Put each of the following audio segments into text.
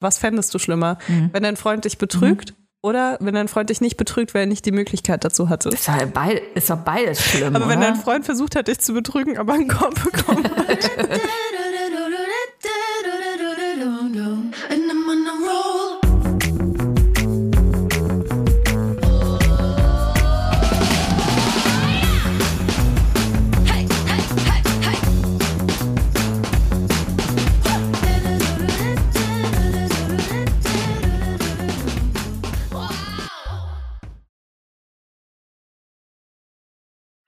Was fändest du schlimmer? Wenn dein Freund dich betrügt oder wenn dein Freund dich nicht betrügt, weil er nicht die Möglichkeit dazu hatte? Ist doch, beid, ist doch beides schlimm. Aber wenn oder? dein Freund versucht hat, dich zu betrügen, aber einen Korb bekommen hat.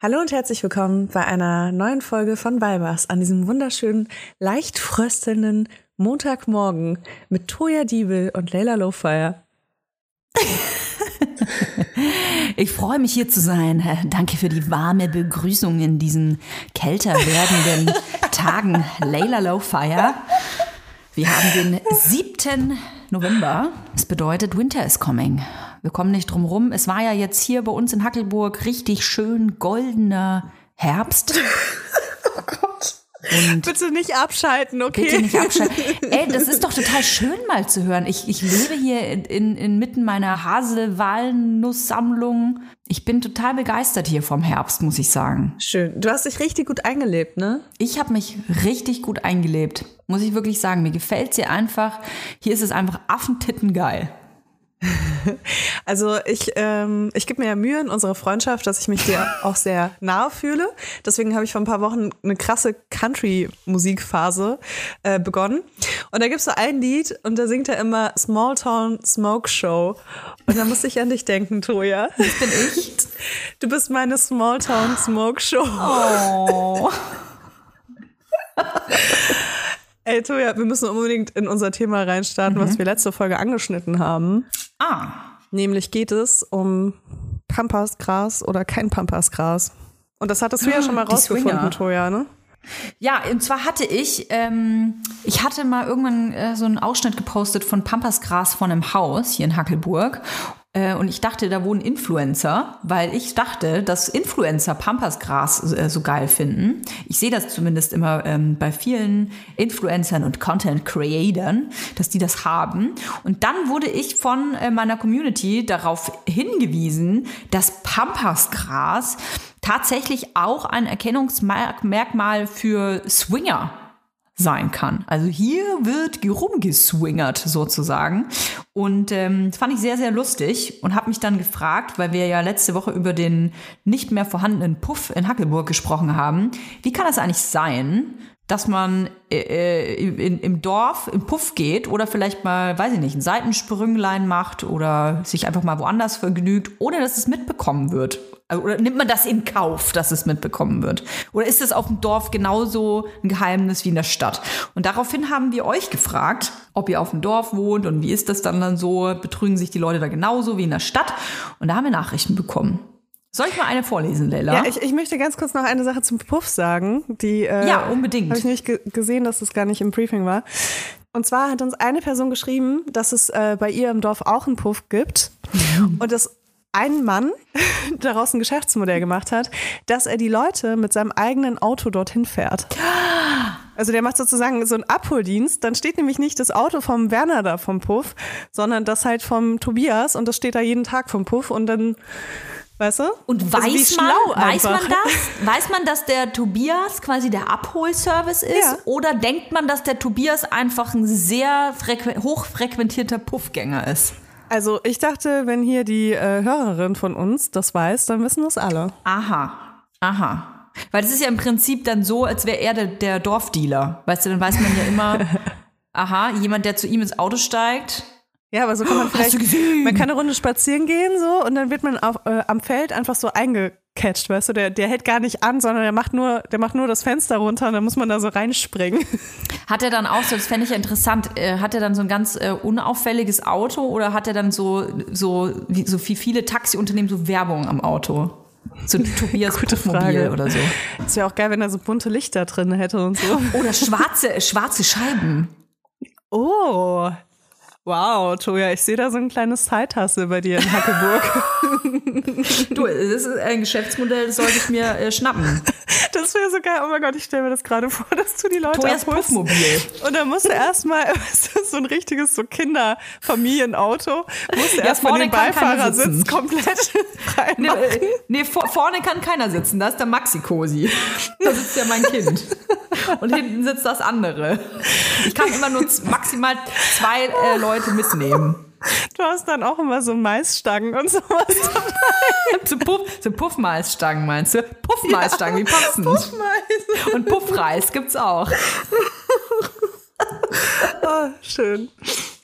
Hallo und herzlich willkommen bei einer neuen Folge von Weibers an diesem wunderschönen, leicht fröstelnden Montagmorgen mit Toya Diebel und Leila Lowfire. Ich freue mich hier zu sein. Danke für die warme Begrüßung in diesen kälter werdenden Tagen. Layla Lowfire. Wir haben den 7. November. Es bedeutet, Winter is coming. Wir kommen nicht drum rum. Es war ja jetzt hier bei uns in Hackelburg richtig schön goldener Herbst. Und Bitte nicht abschalten, okay? Bitte nicht abschalten. Ey, das ist doch total schön mal zu hören. Ich, ich lebe hier in, in, inmitten meiner Hasel-Walnuss-Sammlung. Ich bin total begeistert hier vom Herbst, muss ich sagen. Schön. Du hast dich richtig gut eingelebt, ne? Ich habe mich richtig gut eingelebt, muss ich wirklich sagen. Mir gefällt's hier einfach. Hier ist es einfach Affentitten geil. Also ich, ähm, ich gebe mir ja Mühe in unserer Freundschaft, dass ich mich dir auch sehr nahe fühle. Deswegen habe ich vor ein paar Wochen eine krasse Country-Musikphase äh, begonnen. Und da gibt's so ein Lied und da singt er immer Small Town Smoke Show. Und da musste ich an dich denken, Toja. Das bin ich. Du bist meine Small Town Smoke Show. Oh. Ey, Toja, wir müssen unbedingt in unser Thema reinstarten, was wir letzte Folge angeschnitten haben. Ah. Nämlich geht es um Pampasgras oder kein Pampasgras. Und das hattest du ja schon mal Die rausgefunden, Swinger. Toja, ne? Ja, und zwar hatte ich, ähm, ich hatte mal irgendwann äh, so einen Ausschnitt gepostet von Pampasgras von einem Haus hier in Hackelburg. Äh, und ich dachte, da wohnen Influencer, weil ich dachte, dass Influencer Pampasgras äh, so geil finden. Ich sehe das zumindest immer ähm, bei vielen Influencern und Content Creatern, dass die das haben. Und dann wurde ich von äh, meiner Community darauf hingewiesen, dass Pampasgras tatsächlich auch ein Erkennungsmerkmal für Swinger sein kann. Also hier wird rumgeswingert sozusagen. Und ähm, das fand ich sehr, sehr lustig und habe mich dann gefragt, weil wir ja letzte Woche über den nicht mehr vorhandenen Puff in Hackelburg gesprochen haben, wie kann das eigentlich sein, dass man äh, in, im Dorf im Puff geht oder vielleicht mal, weiß ich nicht, ein Seitensprünglein macht oder sich einfach mal woanders vergnügt, ohne dass es mitbekommen wird. Also, Oder nimmt man das in Kauf, dass es mitbekommen wird? Oder ist es auf dem Dorf genauso ein Geheimnis wie in der Stadt? Und daraufhin haben wir euch gefragt, ob ihr auf dem Dorf wohnt und wie ist das dann dann so? Betrügen sich die Leute da genauso wie in der Stadt? Und da haben wir Nachrichten bekommen. Soll ich mal eine vorlesen, Leila? Ja, ich, ich möchte ganz kurz noch eine Sache zum Puff sagen. Die äh, Ja, unbedingt. Habe ich nicht ge gesehen, dass das gar nicht im Briefing war. Und zwar hat uns eine Person geschrieben, dass es äh, bei ihr im Dorf auch einen Puff gibt. Und dass ein Mann daraus ein Geschäftsmodell gemacht hat, dass er die Leute mit seinem eigenen Auto dorthin fährt. Also der macht sozusagen so einen Abholdienst. Dann steht nämlich nicht das Auto vom Werner da vom Puff, sondern das halt vom Tobias und das steht da jeden Tag vom Puff und dann, weißt du? Und Also weiß man, schlau weiß man das? Weiß man, dass der Tobias quasi der Abholservice ist? Ja. Oder denkt man, dass der Tobias einfach ein sehr frequ hochfrequentierter Puffgänger ist? Also ich dachte, wenn hier die äh, Hörerin von uns das weiß, dann wissen das alle. Aha, aha. Weil das ist ja im Prinzip dann so, als wäre er der, der Dorfdealer. Weißt du, dann weiß man ja immer, aha, jemand, der zu ihm ins Auto steigt. Ja, aber so kann man vielleicht, man kann eine Runde spazieren gehen so und dann wird man auf, äh, am Feld einfach so eingecatcht, weißt du, der, der hält gar nicht an, sondern der macht nur, der macht nur das Fenster runter und dann muss man da so reinspringen. Hat er dann auch so, das fände ich ja interessant, äh, hat er dann so ein ganz äh, unauffälliges Auto oder hat er dann so, so, wie, so wie viele Taxiunternehmen so Werbung am Auto? So ein Tobias Gute Frage. oder so. Es wäre auch geil, wenn er so bunte Lichter drin hätte und so. Oder schwarze, schwarze Scheiben. Oh, Wow, Toja, ich sehe da so ein kleines Zeithasse bei dir in Hackeburg. Du, das ist ein Geschäftsmodell, das sollte ich mir äh, schnappen. Das wäre so geil. Oh mein Gott, ich stelle mir das gerade vor, dass du die Leute Tojas abholst. Puffmobil. Und dann musst du erstmal, weißt du, so ein richtiges so Kinderfamilienauto, musst du Ja, erstmal den Beifahrersitz sitzen. komplett frei Nee, äh, nee vor, vorne kann keiner sitzen, da ist der Maxi-Cosi. Da sitzt ja mein Kind. Und hinten sitzt das andere. Ich kann immer nur maximal zwei äh, Leute mitnehmen. Du hast dann auch immer so Maisstangen und sowas dabei. Zu, Puff, zu Puffmaisstangen meinst du? Puffmaisstangen, die passen. Und Puffreis gibt's auch. Oh, schön.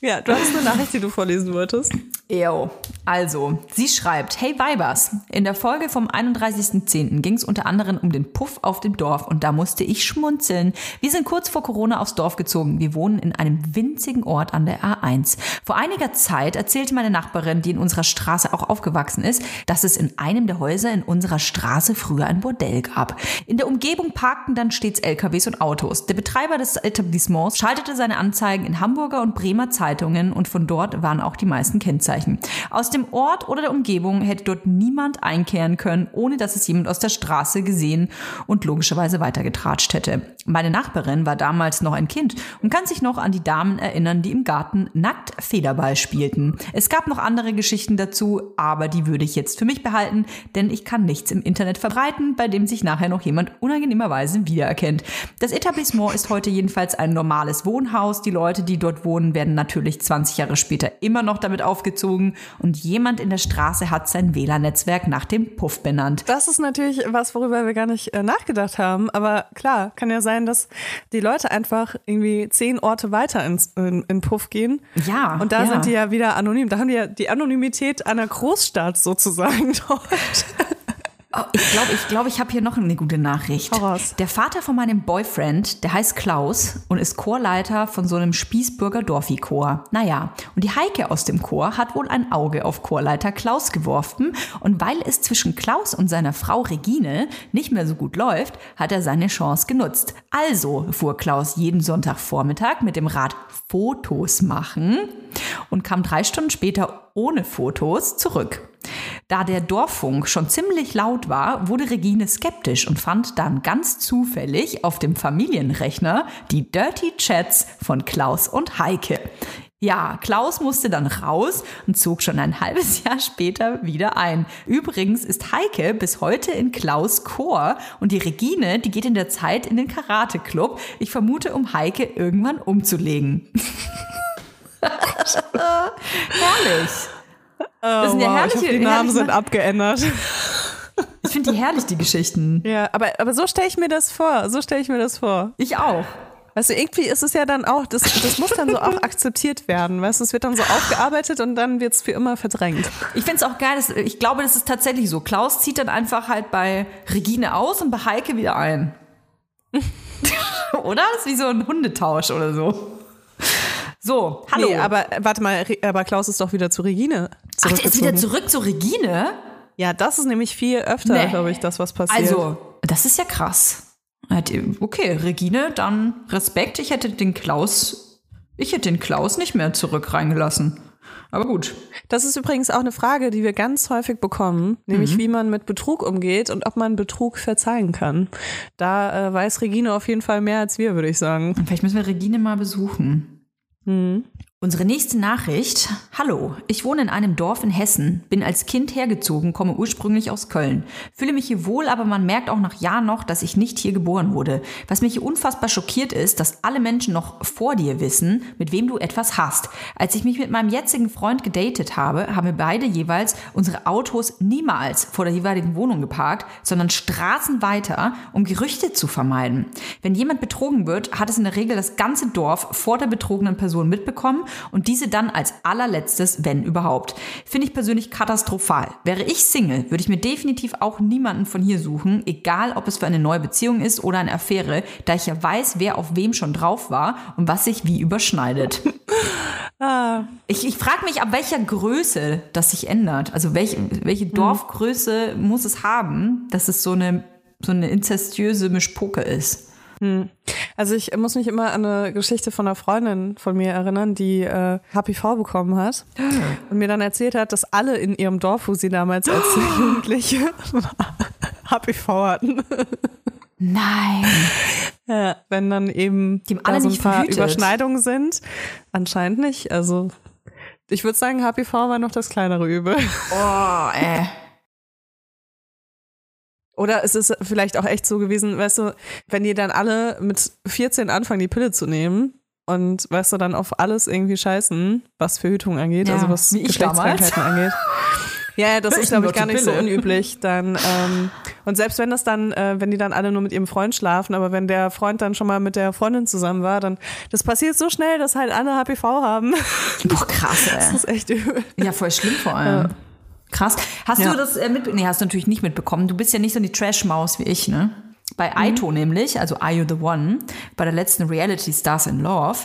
Ja, du hast eine Nachricht, die du vorlesen wolltest. Ew. Also, sie schreibt, hey Weibers, in der Folge vom 31.10. ging es unter anderem um den Puff auf dem Dorf und da musste ich schmunzeln. Wir sind kurz vor Corona aufs Dorf gezogen. Wir wohnen in einem winzigen Ort an der A1. Vor einiger Zeit erzählte meine Nachbarin, die in unserer Straße auch aufgewachsen ist, dass es in einem der Häuser in unserer Straße früher ein Bordell gab. In der Umgebung parkten dann stets LKWs und Autos. Der Betreiber des Etablissements schaltete seine Anzeigen in Hamburger und Bremer Zeitungen und von dort waren auch die meisten Kennzeichen. Aus dem Ort oder der Umgebung hätte dort niemand einkehren können, ohne dass es jemand aus der Straße gesehen und logischerweise weitergetratscht hätte. Meine Nachbarin war damals noch ein Kind und kann sich noch an die Damen erinnern, die im Garten nackt Federball spielten. Es gab noch andere Geschichten dazu, aber die würde ich jetzt für mich behalten, denn ich kann nichts im Internet verbreiten, bei dem sich nachher noch jemand unangenehmerweise wiedererkennt. Das Etablissement ist heute jedenfalls ein normales Wohnhaus. Die Leute, die dort wohnen, werden natürlich 20 Jahre später immer noch damit aufgezogen und jemand in der Straße hat sein WLAN-Netzwerk nach dem Puff benannt. Das ist natürlich was, worüber wir gar nicht äh, nachgedacht haben. Aber klar, kann ja sein, dass die Leute einfach irgendwie zehn Orte weiter ins, in, in Puff gehen. Ja, Und da ja. sind die ja wieder anonym. Da haben die ja die Anonymität einer Großstadt sozusagen dort. Oh, ich glaube, ich, glaub, ich habe hier noch eine gute Nachricht. Hau raus. Der Vater von meinem Boyfriend, der heißt Klaus und ist Chorleiter von so einem Spießbürger Dorfi-Chor. Naja, und die Heike aus dem Chor hat wohl ein Auge auf Chorleiter Klaus geworfen und weil es zwischen Klaus und seiner Frau Regine nicht mehr so gut läuft, hat er seine Chance genutzt. Also fuhr Klaus jeden Sonntagvormittag mit dem Rad Fotos machen und kam drei Stunden später ohne Fotos zurück. Da der Dorffunk schon ziemlich laut war, wurde Regine skeptisch und fand dann ganz zufällig auf dem Familienrechner die Dirty Chats von Klaus und Heike. Ja, Klaus musste dann raus und zog schon ein halbes Jahr später wieder ein. Übrigens ist Heike bis heute in Klaus Chor und die Regine, die geht in der Zeit in den Karate-Club. Ich vermute, um Heike irgendwann umzulegen. Herrlich. Das sind ja Oh, wow, ich herrliche, hoffe, die Namen herrliche sind abgeändert. Ich finde die herrlich, die Geschichten. Ja, aber, aber so stelle ich mir das vor. So stelle ich mir das vor. Ich auch. Weißt du, irgendwie ist es ja dann auch, das, das muss dann so auch akzeptiert werden. Weißt du, es wird dann so aufgearbeitet und dann wird es für immer verdrängt. Ich finde es auch geil, dass, ich glaube, das ist tatsächlich so. Klaus zieht dann einfach halt bei Regine aus und bei Heike wieder ein. oder? Das ist wie so ein Hundetausch oder so. So, hallo. Nee, aber äh, warte mal, aber Klaus ist doch wieder zu Regine Ach, der ist wieder zurück zu Regine? Ja, das ist nämlich viel öfter, Nee. glaube ich, das, was passiert. Also, das ist ja krass. Okay, Regine, dann Respekt. Ich hätte den Klaus, ich hätte den Klaus nicht mehr zurück reingelassen. Aber gut. Das ist übrigens auch eine Frage, die wir ganz häufig bekommen, nämlich Mhm. wie man mit Betrug umgeht und ob man Betrug verzeihen kann. Da äh, weiß Regine auf jeden Fall mehr als wir, würde ich sagen. Vielleicht müssen wir Regine mal besuchen. 嗯。Unsere nächste Nachricht. Hallo, ich wohne in einem Dorf in Hessen, bin als Kind hergezogen, komme ursprünglich aus Köln. Fühle mich hier wohl, aber man merkt auch nach Jahren noch, dass ich nicht hier geboren wurde. Was mich hier unfassbar schockiert ist, dass alle Menschen noch vor dir wissen, mit wem du etwas hast. Als ich mich mit meinem jetzigen Freund gedatet habe, haben wir beide jeweils unsere Autos niemals vor der jeweiligen Wohnung geparkt, sondern Straßen weiter, um Gerüchte zu vermeiden. Wenn jemand betrogen wird, hat es in der Regel das ganze Dorf vor der betrogenen Person mitbekommen und diese dann als allerletztes, wenn überhaupt. Finde ich persönlich katastrophal. Wäre ich Single, würde ich mir definitiv auch niemanden von hier suchen, egal ob es für eine neue Beziehung ist oder eine Affäre, da ich ja weiß, wer auf wem schon drauf war und was sich wie überschneidet. Ich, ich frage mich, ab welcher Größe das sich ändert. Also welche, welche Dorfgröße muss es haben, dass es so eine, so eine inzestiöse Mischpoke ist? Also ich muss mich immer an eine Geschichte von einer Freundin von mir erinnern, die äh, HPV bekommen hat und mir dann erzählt hat, dass alle in ihrem Dorf, wo sie damals als Jugendliche war, HPV hatten. Nein. Ja, wenn dann eben Die da so ein nicht paar verhütet. Überschneidungen sind. Anscheinend nicht. Also ich würde sagen, HPV war noch das kleinere Übel. Oh, ey. Oder es ist vielleicht auch echt so gewesen, weißt du, wenn die dann alle mit 14 anfangen, die Pille zu nehmen und weißt du, dann auf alles irgendwie scheißen, was Verhütung angeht, Ja, also was Geschlechtskrankheiten angeht. Ja, ja, das ist, glaube ich, gar nicht so unüblich. Dann, ähm, und selbst wenn das dann, äh, wenn die dann alle nur mit ihrem Freund schlafen, aber wenn der Freund dann schon mal mit der Freundin zusammen war, dann, das passiert so schnell, dass halt alle HPV haben. Boah, krass, Das ey. ist echt übel. Ja, voll schlimm vor allem. Krass. Hast Ja. du das äh, mit, nee, hast du natürlich nicht mitbekommen. Du bist ja nicht so die Trash-Maus wie ich, ne? Bei Aito nämlich, also Are You the One, bei der letzten Reality Stars in Love,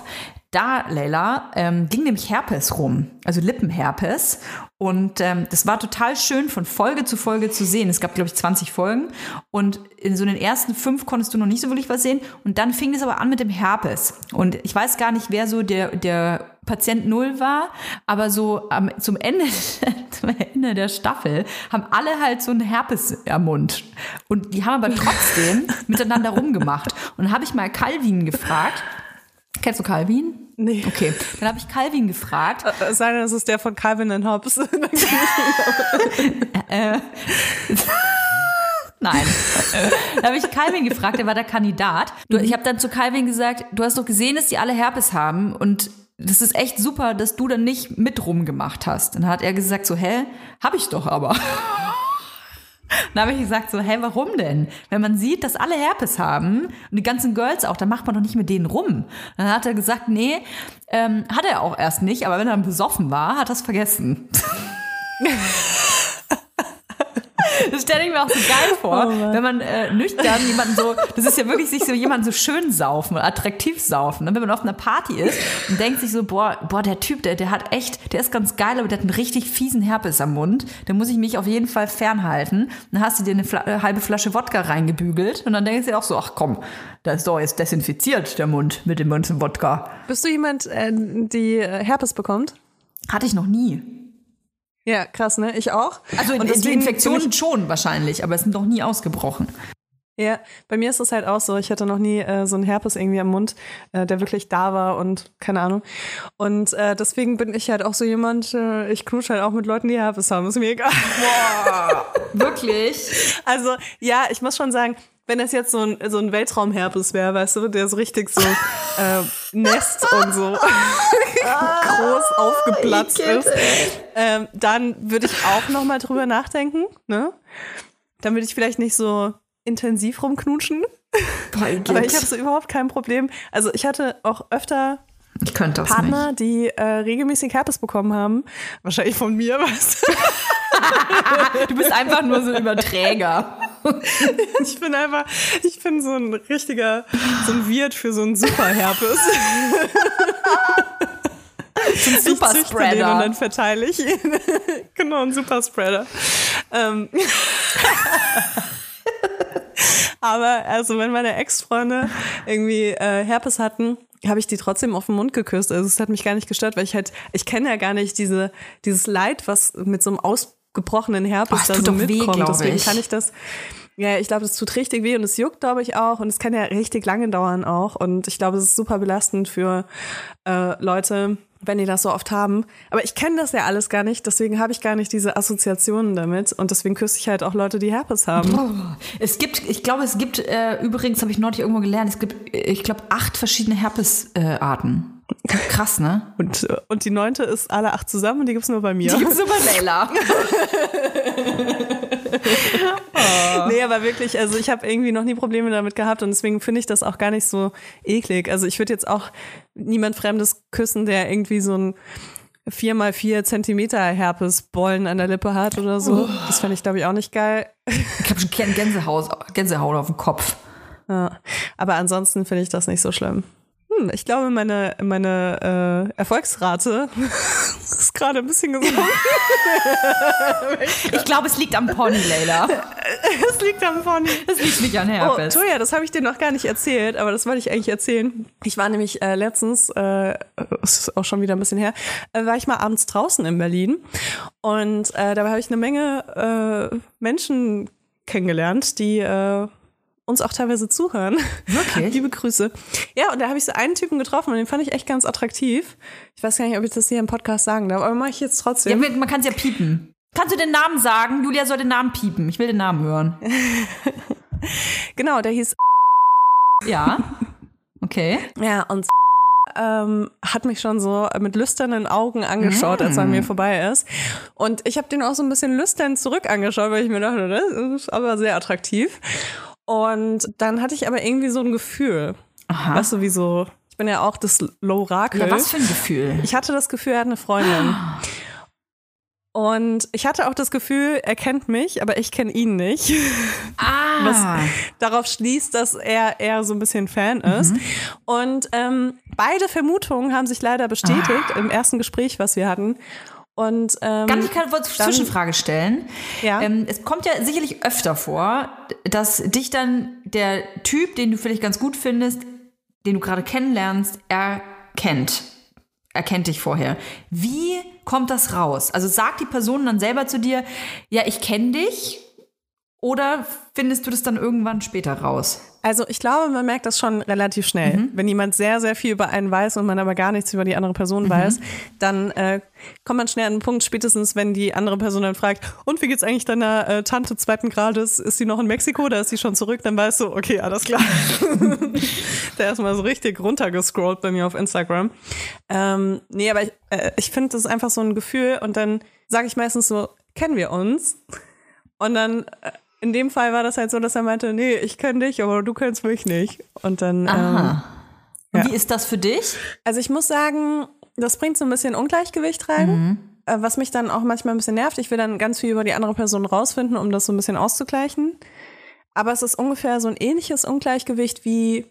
da, Leila, ähm, ging nämlich Herpes rum, also Lippenherpes. Und ähm, das war total schön von Folge zu Folge zu sehen. Es gab, glaube ich, 20 Folgen. Und in so den ersten fünf konntest du noch nicht so wirklich was sehen. Und dann fing es aber an mit dem Herpes. Und ich weiß gar nicht, wer so der, der Patient Null war, aber so am, zum, Ende, zum Ende der Staffel haben alle halt so einen Herpes am Mund. Und die haben aber trotzdem miteinander rumgemacht. Und dann habe ich mal Calvin gefragt. Kennst du Calvin? Nee. Okay, dann habe ich Calvin gefragt. Es sei denn, das ist der von Calvin and Hobbes. Nein. da habe ich Calvin gefragt, der war der Kandidat. Du, ich habe dann zu Calvin gesagt, du hast doch gesehen, dass die alle Herpes haben und das ist echt super, dass du dann nicht mit rumgemacht hast. Dann hat er gesagt so, hä, hab ich doch aber. Dann habe ich gesagt so, hä, warum denn? Wenn man sieht, dass alle Herpes haben und die ganzen Girls auch, dann macht man doch nicht mit denen rum. Dann hat er gesagt, nee, ähm, hat er auch erst nicht, aber wenn er dann besoffen war, hat er es vergessen. Das stelle ich mir auch so geil vor, wenn man äh, nüchtern jemanden so, das ist ja wirklich sich so jemanden so schön saufen oder attraktiv saufen. Ne? Wenn man auf einer Party ist und denkt sich so, boah, boah, der Typ, der, der hat echt, der ist ganz geil, aber der hat einen richtig fiesen Herpes am Mund. Da muss ich mich auf jeden Fall fernhalten. Dann hast du dir eine Fla äh, halbe Flasche Wodka reingebügelt und dann denkst du dir auch so, ach komm, da ist doch jetzt desinfiziert der Mund mit dem ganzen Wodka. Bist du jemand, äh, die äh, Herpes bekommt? Hatte ich noch nie. Ja, krass, ne? Ich auch. Also Und die Infektionen schon wahrscheinlich, aber es sind noch nie ausgebrochen. Ja, bei mir ist es halt auch so. Ich hatte noch nie äh, so einen Herpes irgendwie am Mund, äh, der wirklich da war und keine Ahnung. Und äh, deswegen bin ich halt auch so jemand, äh, ich knutsche halt auch mit Leuten, die Herpes haben. Ist mir egal. Wirklich? Also, ja, ich muss schon sagen, wenn das jetzt so ein, so ein Weltraumherpes wäre, weißt du, der so richtig so äh, Nest und so groß aufgeplatzt ist, ähm, dann würde ich auch noch mal drüber nachdenken. Ne? Dann würde ich vielleicht nicht so intensiv rumknutschen. Aber ich habe so überhaupt kein Problem. Also ich hatte auch öfter Partner, die äh, regelmäßig Herpes bekommen haben. Wahrscheinlich von mir, weißt du. Du bist einfach nur so ein Überträger. Ich bin einfach, ich bin so ein richtiger, so ein Wirt für so einen Superherpes. Ein Ich züchte den und dann verteile ich ihn. genau, ein Superspreader. Ähm. Aber also wenn meine Ex-Freunde irgendwie äh, Herpes hatten, habe ich die trotzdem auf den Mund geküsst. Also es hat mich gar nicht gestört, weil ich halt, ich kenne ja gar nicht diese, dieses Leid, was mit so einem ausgebrochenen Herpes es da so weh, mitkommt. glaub Deswegen ich. kann ich das. Ja, ich glaube, das tut richtig weh und es juckt, glaube ich, auch. Und es kann ja richtig lange dauern auch. Und ich glaube, es ist super belastend für äh, Leute, wenn die das so oft haben. Aber ich kenne das ja alles gar nicht, deswegen habe ich gar nicht diese Assoziationen damit. Und deswegen küsse ich halt auch Leute, die Herpes haben. Es gibt, ich glaube, es gibt, äh, übrigens habe ich neulich irgendwo gelernt, es gibt, äh, ich glaube, acht verschiedene Herpesarten. Krass, ne? Und, äh, und die neunte ist alle acht zusammen und die gibt's nur bei mir. Die gibt's nur bei Leila. Nee, aber wirklich, also ich habe irgendwie noch nie Probleme damit gehabt und deswegen finde ich das auch gar nicht so eklig. Also ich würde jetzt auch niemand Fremdes küssen, der irgendwie so ein vier mal vier Zentimeter Herpesbollen an der Lippe hat oder so. Das fände ich, glaube ich, auch nicht geil. Ich habe schon Gänsehaut, Gänsehaut auf dem Kopf. Ja. Aber ansonsten finde ich das nicht so schlimm. Hm, ich glaube, meine, meine äh, Erfolgsrate ist gerade ein bisschen gesunken. Ich glaube, es liegt am Pony, Leila. Es liegt am Pony. Es liegt nicht an Oh, Herpes. Toja, das habe ich dir noch gar nicht erzählt, aber das wollte ich eigentlich erzählen. Ich war nämlich äh, letztens, äh, ist auch schon wieder ein bisschen her, äh, war ich mal abends draußen in Berlin und äh, dabei habe ich eine Menge äh, Menschen kennengelernt, die äh, uns auch teilweise zuhören. Wirklich? Liebe Grüße. Ja, und da habe ich so einen Typen getroffen und den fand ich echt ganz attraktiv. Ich weiß gar nicht, ob ich das hier im Podcast sagen darf, aber mache ich jetzt Ja, trotzdem. man kann es ja piepen. Kannst du den Namen sagen? Julia soll den Namen piepen. Ich will den Namen hören. genau, der hieß Ja. Okay. Ja, und ähm, hat mich schon so mit lüsternen Augen angeschaut, als er an mir vorbei ist. Und ich habe den auch so ein bisschen lüstern zurück angeschaut, weil ich mir dachte, das ist aber sehr attraktiv. Und dann hatte ich aber irgendwie so ein Gefühl. Aha. Weißt du, wie so, ich bin ja auch das Lorakel. Ja, was für ein Gefühl. Ich hatte das Gefühl, er hat eine Freundin. Und ich hatte auch das Gefühl, er kennt mich, aber ich kenne ihn nicht. Ah. Was darauf schließt, dass er eher so ein bisschen Fan ist. Und ähm, beide Vermutungen haben sich leider bestätigt im ersten Gespräch, was wir hatten. Und ähm, Ganz, ich kann eine Zwischenfrage stellen. Ja. Ähm, es kommt ja sicherlich öfter vor, dass dich dann der Typ, den du vielleicht ganz gut findest, den du gerade kennenlernst, erkennt. Erkennt dich vorher. Wie kommt das raus? Also sagt die Person dann selber zu dir, ja, ich kenne dich? Oder findest du das dann irgendwann später raus? Also ich glaube, man merkt das schon relativ schnell. Wenn jemand sehr, sehr viel über einen weiß und man aber gar nichts über die andere Person weiß, dann äh, kommt man schnell an den Punkt, spätestens wenn die andere Person dann fragt, und wie geht's eigentlich deiner äh, Tante zweiten Grades? Ist sie noch in Mexiko oder ist sie schon zurück? Dann weißt du, okay, alles klar. Der ist mal so richtig runtergescrollt bei mir auf Instagram. Ähm, nee, aber ich, äh, ich finde, das ist einfach so ein Gefühl und dann sage ich meistens so, kennen wir uns? Und dann, äh, in dem Fall war das halt so, dass er meinte, nee, ich kenne dich, aber du kennst mich nicht. Und dann, ähm, Aha. Und ja. wie ist das für dich? also ich muss sagen, das bringt so ein bisschen Ungleichgewicht rein, äh, was mich dann auch manchmal ein bisschen nervt. Ich will dann ganz viel über die andere Person rausfinden, um das so ein bisschen auszugleichen. Aber es ist ungefähr so ein ähnliches Ungleichgewicht wie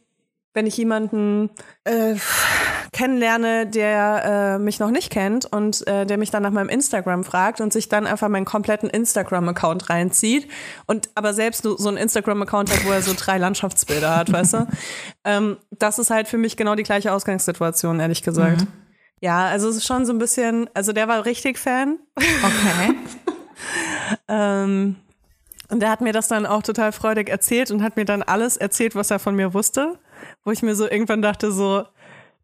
wenn ich jemanden äh, kennenlerne, der äh, mich noch nicht kennt und äh, der mich dann nach meinem Instagram fragt und sich dann einfach meinen kompletten Instagram-Account reinzieht und aber selbst so einen Instagram-Account hat, wo er so drei Landschaftsbilder hat, weißt du? Ähm, das ist halt für mich genau die gleiche Ausgangssituation, ehrlich gesagt. Ja, also es ist schon so ein bisschen, also der war richtig Fan. Okay. Ähm, und der hat mir das dann auch total freudig erzählt und hat mir dann alles erzählt, was er von mir wusste. Wo ich mir so irgendwann dachte, so,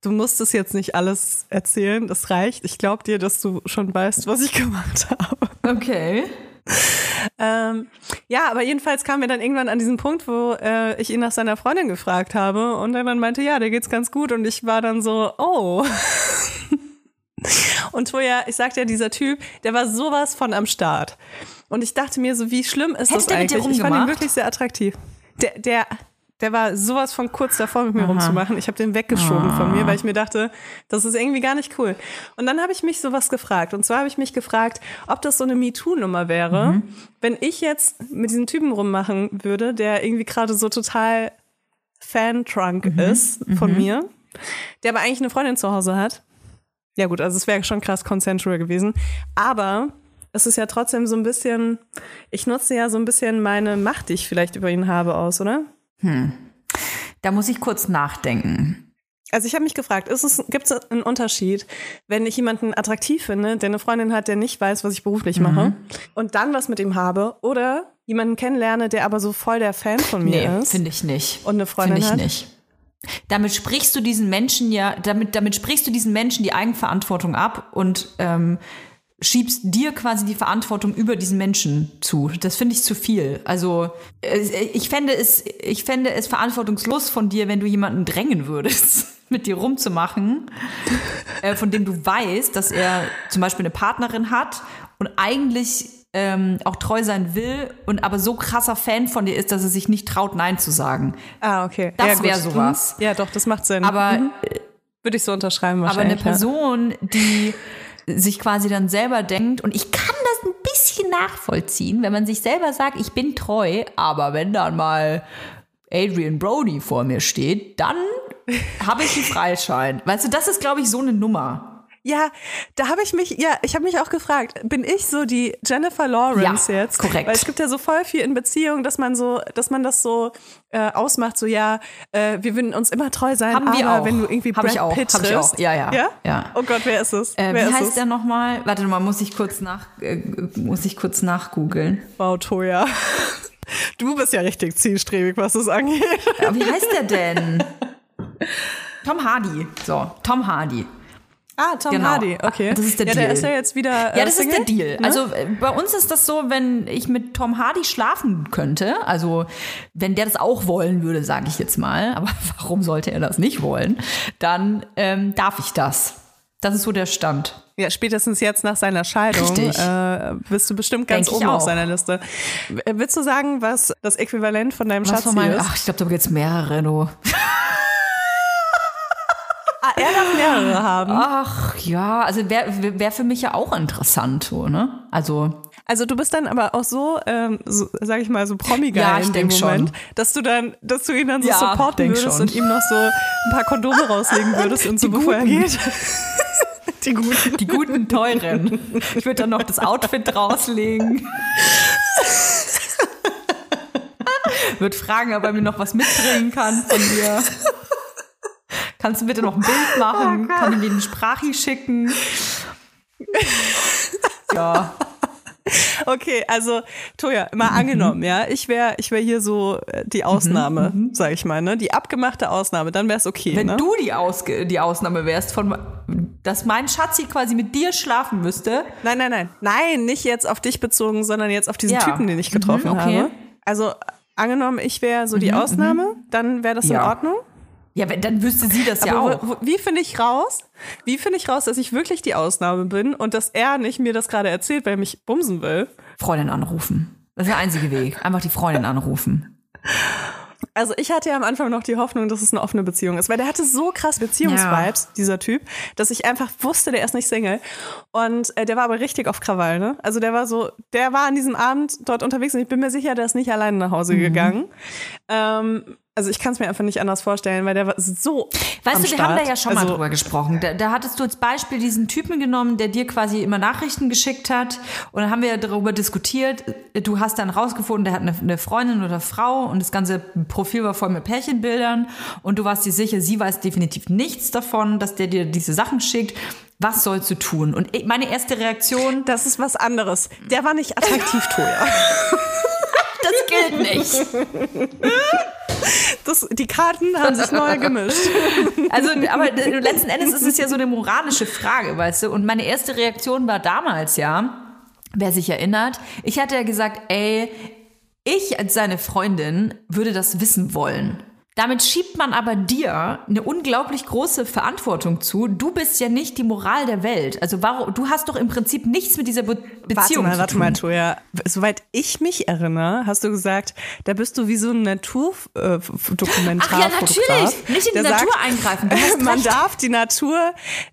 du musst es jetzt nicht alles erzählen, das reicht. Ich glaube dir, dass du schon weißt, was ich gemacht habe. Okay. Ähm, ja, aber jedenfalls kamen wir dann irgendwann an diesen Punkt, wo äh, ich ihn nach seiner Freundin gefragt habe und er dann meinte, ja, der geht's ganz gut und ich war dann so, oh. Und Toja, ich sagte ja, dieser Typ, der war sowas von am Start. Und ich dachte mir so, wie schlimm ist Hätte das eigentlich? Ich fand ihn wirklich sehr attraktiv. Der, der, der war sowas von kurz davor, mit mir rumzumachen. Ich habe den weggeschoben von mir, weil ich mir dachte, das ist irgendwie gar nicht cool. Und dann habe ich mich sowas gefragt. Und zwar habe ich mich gefragt, ob das so eine MeToo-Nummer wäre, Mhm. wenn ich jetzt mit diesem Typen rummachen würde, der irgendwie gerade so total Fan-Trunk Mhm. ist von mir, der aber eigentlich eine Freundin zu Hause hat. Ja gut, also es wäre schon krass consensual gewesen. Aber es ist ja trotzdem so ein bisschen, ich nutze ja so ein bisschen meine Macht, die ich vielleicht über ihn habe, aus, oder? Da muss ich kurz nachdenken. Also ich habe mich gefragt, es, gibt es einen Unterschied, wenn ich jemanden attraktiv finde, der eine Freundin hat, der nicht weiß, was ich beruflich mache, und dann was mit ihm habe, oder jemanden kennenlerne, der aber so voll der Fan von mir Nee, ist finde ich nicht. und eine Freundin Finde ich hat? nicht. Damit sprichst du diesen Menschen ja, damit, damit sprichst du diesen Menschen die Eigenverantwortung ab und ähm, schiebst dir quasi die Verantwortung über diesen Menschen zu. Das finde ich zu viel. Also äh, ich fände es, ich fände es verantwortungslos von dir, wenn du jemanden drängen würdest, mit dir rumzumachen, äh, von dem du weißt, dass er zum Beispiel eine Partnerin hat und eigentlich ähm, auch treu sein will und aber so krasser Fan von dir ist, dass er sich nicht traut, Nein zu sagen. Ah, okay. Das Ja, gut. wär sowas. Mhm. Ja, doch, das macht Sinn. Aber, Mhm. Würde ich so unterschreiben aber eine wahrscheinlich. Person, die sich quasi dann selber denkt, und ich kann das ein bisschen nachvollziehen, wenn man sich selber sagt, ich bin treu, aber wenn dann mal Adrian Brody vor mir steht, dann habe ich einen Freischein? Weißt du, das ist, glaube ich, so eine Nummer. Ja, da habe ich mich, ja, ich habe mich auch gefragt, bin ich so die Jennifer Lawrence Ja, jetzt? korrekt. Weil es gibt ja so voll viel in Beziehungen, dass man so, dass man das so äh, ausmacht, so ja, äh, wir würden uns immer treu sein, Haben aber wenn du irgendwie Hab Brad ich auch, Pitt hab ich auch. Ja, ja, ja. ja. Oh Gott, wer ist es? Äh, wer wie heißt es? der nochmal? Warte mal, muss ich kurz nach, äh, muss ich kurz nachgoogeln. Wow, Toja. Du bist ja richtig zielstrebig, was das angeht. Ja, wie heißt der denn? Tom Hardy. So, Tom Hardy. Ah, Tom Genau. Hardy, okay. Das ist der ja, der Deal. ist ja jetzt wieder. Äh, Ja, das Single, ist der Deal. ne? Also äh, bei uns ist das so, wenn ich mit Tom Hardy schlafen könnte, also wenn der das auch wollen würde, sage ich jetzt mal, aber warum sollte er das nicht wollen, dann ähm, darf ich das. Das ist so der Stand. Ja, spätestens jetzt nach seiner Scheidung äh, bist du bestimmt ganz Denk oben auf seiner Liste. W- äh, Willst du sagen, was das Äquivalent von deinem Was Schatz von meinem, ist? ach, ich glaube, da gibt es mehrere, du. Ah, er darf mehrere haben. Ach ja, also wäre wär für mich ja auch interessant, so, ne? Also Also du bist dann aber auch so, ähm, so sag ich mal, so promigeil Ja, in dem Moment, schon. dass du dann, dass du ihn dann so Ja, supporten würdest schon. und ihm noch so ein paar Kondome rauslegen würdest und so, bevor er geht. Die guten. die guten teuren. Ich würde dann noch das Outfit rauslegen. Würde fragen, ob er mir noch was mitbringen kann von dir. Kannst du bitte noch ein Bild machen? kann ich dir eine Sprachi schicken? Ja. Okay, also Toja, mal angenommen, ja, ich wäre ich wär hier so äh, die Ausnahme, sag ich mal, ne? Die abgemachte Ausnahme, dann wäre es okay, Wenn ne? du die, Ausge die Ausnahme wärst, von, dass mein Schatzi quasi mit dir schlafen müsste, Nein, nein, nein. Nein, nicht jetzt auf dich bezogen, sondern jetzt auf diesen Ja. Typen, den ich getroffen Mhm, okay. habe. Also angenommen, ich wäre so die Ausnahme, dann wäre das in Ja. Ordnung. Ja, wenn- dann wüsste sie das ja Aber auch. wo, wie finde ich raus? Wie finde ich raus, dass ich wirklich die Ausnahme bin und dass er nicht mir das gerade erzählt, weil er mich bumsen will? Freundin anrufen. Das ist der einzige Weg. Einfach die Freundin anrufen. Also ich hatte ja am Anfang noch die Hoffnung, dass es eine offene Beziehung ist, weil der hatte so krass Beziehungsvibes, dieser Typ, dass ich einfach wusste, der ist nicht Single. Und äh, der war aber richtig auf Krawall, ne? Also der war so, der war an diesem Abend dort unterwegs und ich bin mir sicher, der ist nicht alleine nach Hause Mhm. gegangen. Ähm, also ich kann es mir einfach nicht anders vorstellen, weil der war so. Weißt du, wir haben da Start. ja schon mal also, drüber gesprochen. Da, da hattest du als Beispiel diesen Typen genommen, der dir quasi immer Nachrichten geschickt hat. Und dann haben wir darüber diskutiert. Du hast dann rausgefunden, der hat eine, eine Freundin oder Frau und das ganze Profil war voll mit Pärchenbildern. Und du warst dir sicher, sie weiß definitiv nichts davon, dass der dir diese Sachen schickt. Was sollst du tun? Und meine erste Reaktion, Das ist was anderes. Der war nicht attraktiv, Toja. das gilt nicht. Das, die Karten haben sich neu gemischt. Also, aber letzten Endes ist es ja so eine moralische Frage, weißt du? Und meine erste Reaktion war damals ja, wer sich erinnert, ich hatte ja gesagt, ey, ich als seine Freundin würde das wissen wollen. Damit schiebt man aber dir eine unglaublich große Verantwortung zu. Du bist ja nicht die Moral der Welt. Also warum, du hast doch im Prinzip nichts mit dieser Be Warte Beziehung mal, zu warte mal, Toja. Soweit ich mich erinnere, hast du gesagt, da bist du wie so ein Naturdokumentar. Ach ja, natürlich. Nicht in die Natur eingreifen. Du hast man darf die Natur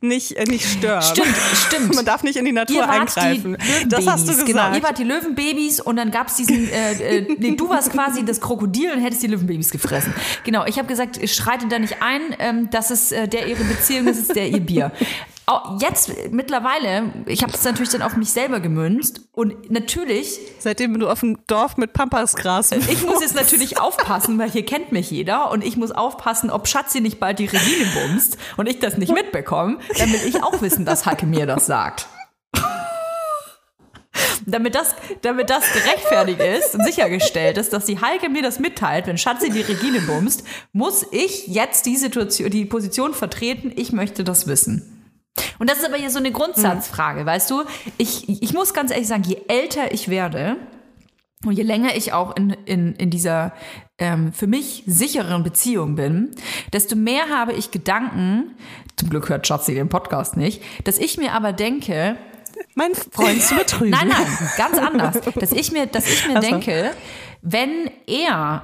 nicht, äh, nicht stören. Stimmt, stimmt. Man darf nicht in die Natur Ihr eingreifen. die Das hast du gesagt. Genau, ihr wart die Löwenbabys und dann gab's diesen, äh, äh, nee, du warst quasi das Krokodil und hättest die Löwenbabys gefressen. Genau, ich habe gesagt, schreitet da nicht ein, ähm, dass es äh, der ihre Beziehung ist, ist der ihr Bier. Auch jetzt mittlerweile, ich habe das natürlich dann auf mich selber gemünzt und natürlich Seitdem du auf dem Dorf mit Pampasgras ich muss jetzt natürlich aufpassen, weil hier kennt mich jeder und ich muss aufpassen, ob Schatzi nicht bald die Regine bumst und ich das nicht mitbekomme, damit ich auch wissen, dass Hacke mir das sagt. Damit das, damit das gerechtfertigt ist und sichergestellt ist, dass die Heike mir das mitteilt, wenn Schatzi die Regine bumst, muss ich jetzt die Situation, die Position vertreten, ich möchte das wissen. Und das ist aber hier so eine Grundsatzfrage, weißt du? Ich, ich muss ganz ehrlich sagen, je älter ich werde, und je länger ich auch in, in, in dieser ähm, für mich sicheren Beziehung bin, desto mehr habe ich Gedanken, zum Glück hört Schatzi den Podcast nicht, dass ich mir aber denke, mein Freund zu betrügen. nein, nein, ganz anders, dass ich mir, dass ich mir denke, wenn er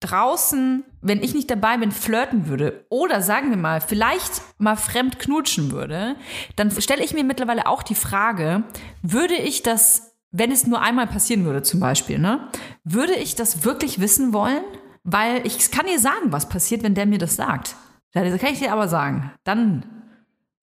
draußen, wenn ich nicht dabei bin, flirten würde oder sagen wir mal, vielleicht mal fremd knutschen würde, dann stelle ich mir mittlerweile auch die Frage, würde ich das, wenn es nur einmal passieren würde zum Beispiel, ne, würde ich das wirklich wissen wollen? Weil ich kann dir sagen, was passiert, wenn der mir das sagt. Da kann ich dir aber sagen, dann,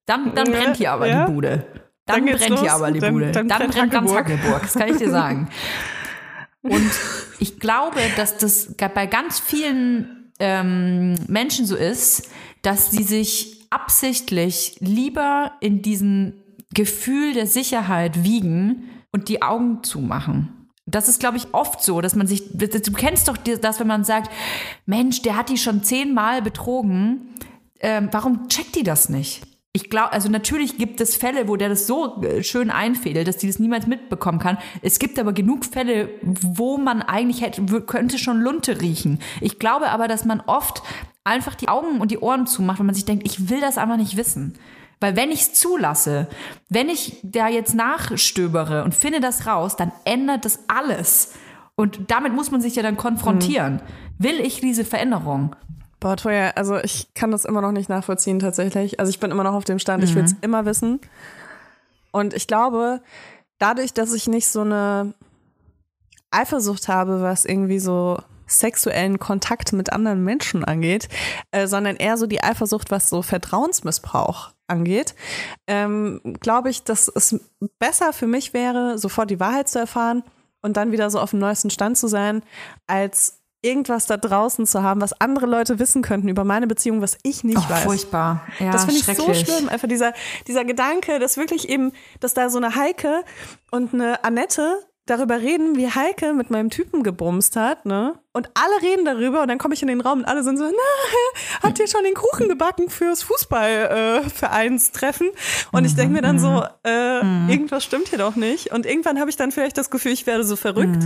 dann, dann brennt hier aber ja. die Bude. Dann, Dann brennt hier los. aber die Dann- Bude. dann Dann, brennt brennt ganz. Hackelburg, das kann ich dir sagen. Und ich glaube, dass das bei ganz vielen ähm, Menschen so ist, dass sie sich absichtlich lieber in diesem Gefühl der Sicherheit wiegen und die Augen zumachen. Das ist, glaube ich, oft so, dass man sich, du kennst doch das, wenn man sagt, Mensch, der hat die schon zehnmal betrogen, ähm, warum checkt die das nicht? Ich glaube, also natürlich gibt es Fälle, wo der das so äh, schön einfädelt, dass die das niemals mitbekommen kann. Es gibt aber genug Fälle, wo man eigentlich hätte, könnte schon Lunte riechen. Ich glaube aber, dass man oft einfach die Augen und die Ohren zumacht, wenn man sich denkt, ich will das einfach nicht wissen. Weil wenn ich es zulasse, wenn ich da jetzt nachstöbere und finde das raus, dann ändert das alles. Und damit muss man sich ja dann konfrontieren. Will ich diese Veränderung? Boah, Toya, also ich kann das immer noch nicht nachvollziehen tatsächlich. Also ich bin immer noch auf dem Stand, ich will es immer wissen. Und ich glaube, dadurch, dass ich nicht so eine Eifersucht habe, was irgendwie so sexuellen Kontakt mit anderen Menschen angeht, äh, sondern eher so die Eifersucht, was so Vertrauensmissbrauch angeht, ähm, glaube ich, dass es besser für mich wäre, sofort die Wahrheit zu erfahren und dann wieder so auf dem neuesten Stand zu sein, als irgendwas da draußen zu haben, was andere Leute wissen könnten über meine Beziehung, was ich nicht Oh, weiß. furchtbar. Ja, Das finde ich so schlimm. Einfach dieser, dieser Gedanke, dass wirklich eben, dass da so eine Heike und eine Annette darüber reden, wie Heike mit meinem Typen gebumst hat, ne? Und alle reden darüber und dann komme ich in den Raum und alle sind so, na, habt ihr schon den Kuchen gebacken fürs Fußballvereinstreffen? und ich denke mir dann so, äh, irgendwas stimmt hier doch nicht. Und irgendwann habe ich dann vielleicht das Gefühl, ich werde so verrückt.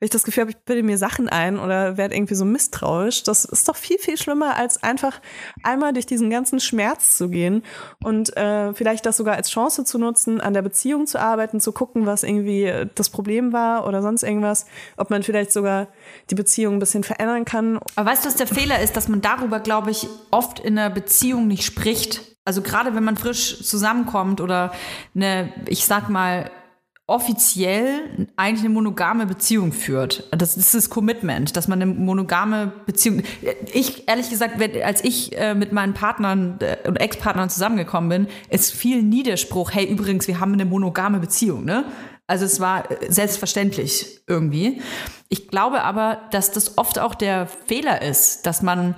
Wenn ich das Gefühl habe, ich bilde mir Sachen ein oder werde irgendwie so misstrauisch, das ist doch viel, viel schlimmer, als einfach einmal durch diesen ganzen Schmerz zu gehen und äh, vielleicht das sogar als Chance zu nutzen, an der Beziehung zu arbeiten, zu gucken, was irgendwie äh, das Problem war oder sonst irgendwas, ob man vielleicht sogar die Beziehung ein bisschen verändern kann. Aber weißt du, was der Fehler ist, dass man darüber, glaube ich, oft in einer Beziehung nicht spricht. Also gerade wenn man frisch zusammenkommt oder eine, ich sag mal, offiziell eigentlich eine monogame Beziehung führt. Das ist das Commitment, dass man eine monogame Beziehung. Ich, ehrlich gesagt, als ich äh, mit meinen Partnern äh, und Ex-Partnern zusammengekommen bin, ist viel Niederspruch, hey, übrigens, wir haben eine monogame Beziehung, ne? Also es war äh, selbstverständlich irgendwie. Ich glaube aber, dass das oft auch der Fehler ist, dass man